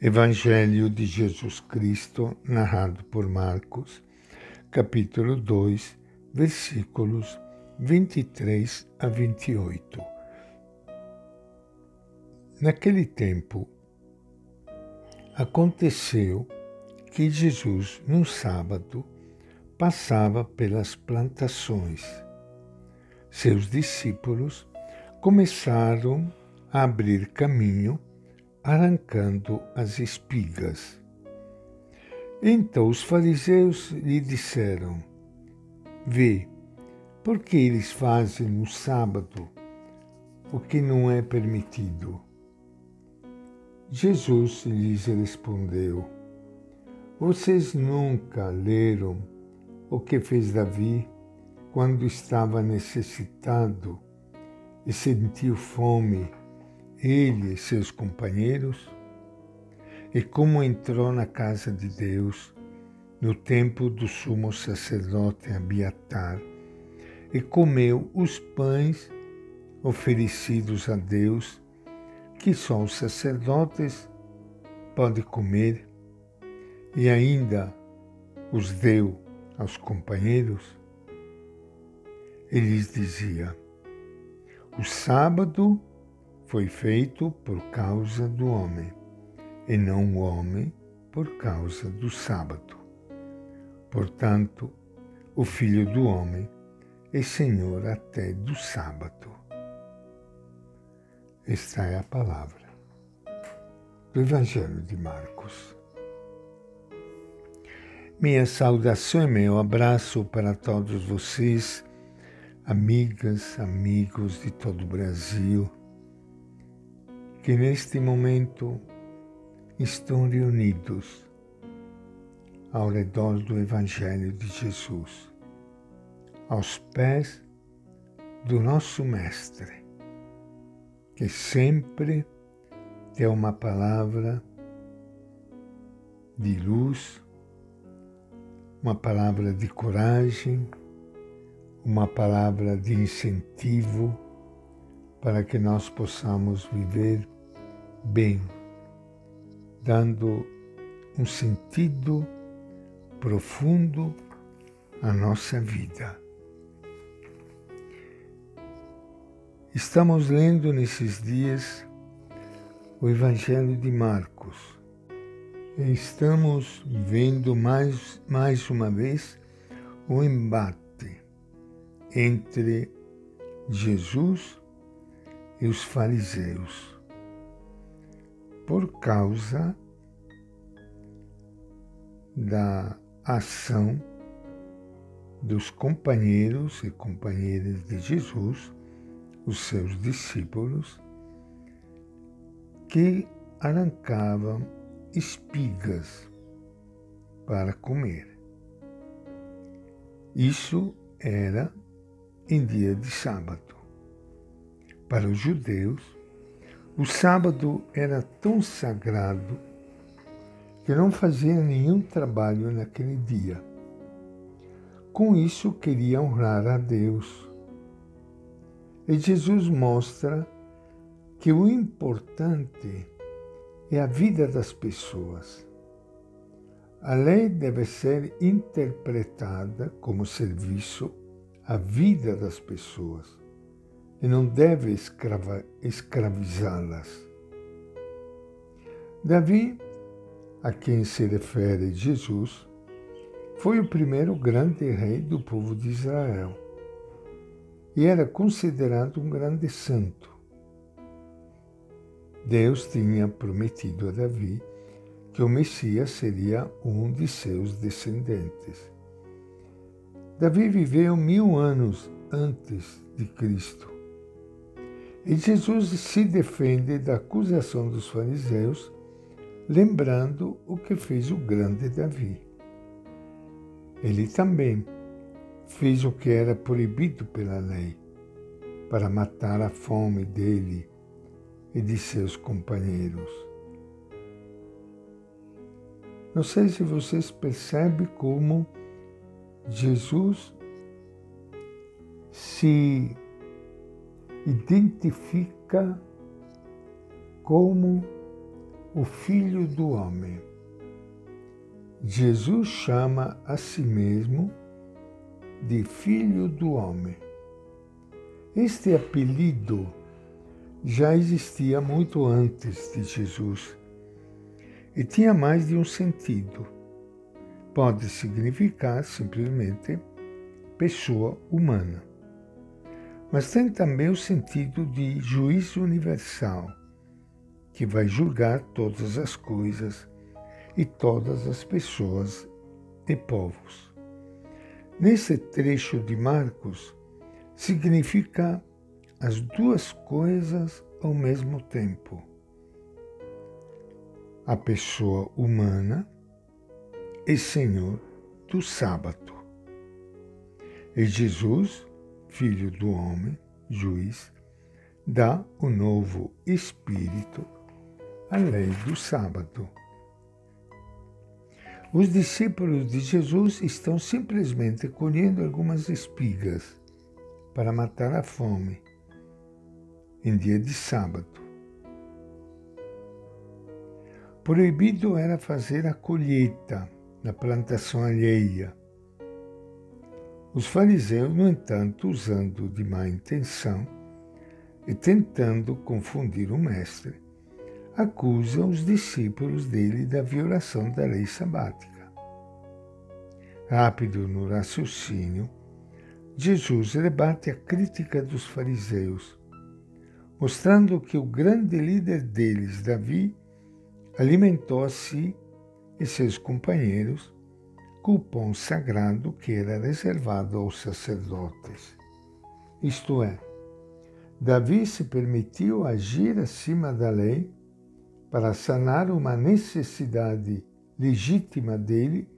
Evangelho de Jesus Cristo, narrado por Marcos, capítulo 2, versículos 23 a 28. Naquele tempo, aconteceu que Jesus, num sábado, passava pelas plantações. Seus discípulos começaram a abrir caminho arrancando as espigas. Então os fariseus lhe disseram: Vê, porque eles fazem no sábado o que não é permitido. Jesus lhes respondeu: Vocês nunca leram o que fez Davi quando estava necessitado e sentiu fome? Ele e seus companheiros, e como entrou na casa de Deus no tempo do sumo sacerdote Abiatar e comeu os pães oferecidos a Deus, que só os sacerdotes podem comer, e ainda os deu aos companheiros? Ele lhes dizia: O sábado foi feito por causa do homem, e não o homem por causa do sábado. Portanto, o Filho do Homem é Senhor até do sábado. Esta é a palavra do Evangelho de Marcos. Minha saudação e meu abraço para todos vocês, amigas, amigos de todo o Brasil que neste momento estão reunidos ao redor do Evangelho de Jesus, aos pés do nosso Mestre, que sempre tem uma palavra de luz, uma palavra de coragem, uma palavra de incentivo para que nós possamos viver bem, dando um sentido profundo à nossa vida. Estamos lendo nesses dias o Evangelho de Marcos. Estamos vendo mais, mais uma vez o embate entre Jesus e os fariseus por causa da ação dos companheiros e companheiras de Jesus, os seus discípulos, que arrancavam espigas para comer. Isso era em dia de sábado. Para os judeus, o sábado era tão sagrado que não fazia nenhum trabalho naquele dia. Com isso, queria honrar a Deus. E Jesus mostra que o importante é a vida das pessoas. A lei deve ser interpretada como serviço à vida das pessoas e não deve escravizá-las. Davi, a quem se refere Jesus, foi o primeiro grande rei do povo de Israel e era considerado um grande santo. Deus tinha prometido a Davi que o Messias seria um de seus descendentes. Davi viveu mil anos antes de Cristo e Jesus se defende da acusação dos fariseus, lembrando o que fez o grande Davi. Ele também fez o que era proibido pela lei, para matar a fome dele e de seus companheiros. Não sei se vocês percebem como Jesus se identifica como o Filho do Homem. Jesus chama a si mesmo de Filho do Homem. Este apelido já existia muito antes de Jesus e tinha mais de um sentido. Pode significar simplesmente pessoa humana, mas tem também o sentido de juiz universal, que vai julgar todas as coisas e todas as pessoas e povos. Nesse trecho de Marcos, significa as duas coisas ao mesmo tempo. A pessoa humana e Senhor do sábado. E Jesus, Filho do homem, juiz, dá o novo espírito à lei do sábado. Os discípulos de Jesus estão simplesmente colhendo algumas espigas para matar a fome em dia de sábado. Proibido era fazer a colheita na plantação alheia. Os fariseus, no entanto, usando de má intenção e tentando confundir o mestre, acusam os discípulos dele da violação da lei sabática. Rápido no raciocínio, Jesus rebate a crítica dos fariseus mostrando que o grande líder deles, Davi, alimentou a si e seus companheiros pão sagrado que era reservado aos sacerdotes. Isto é, Davi se permitiu agir acima da lei para sanar uma necessidade legítima dele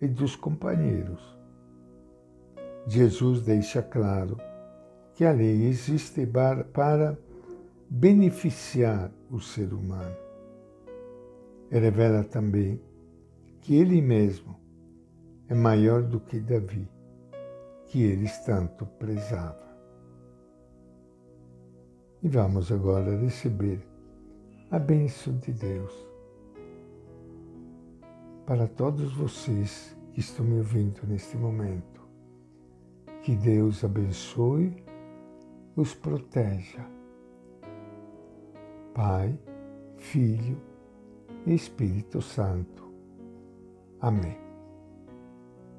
e dos companheiros. Jesus deixa claro que a lei existe para beneficiar o ser humano. E revela também que ele mesmo é maior do que Davi, que eles tanto prezavam. E vamos agora receber a bênção de Deus para todos vocês que estão me ouvindo neste momento. Que Deus abençoe os proteja. Pai, Filho e Espírito Santo. Amém.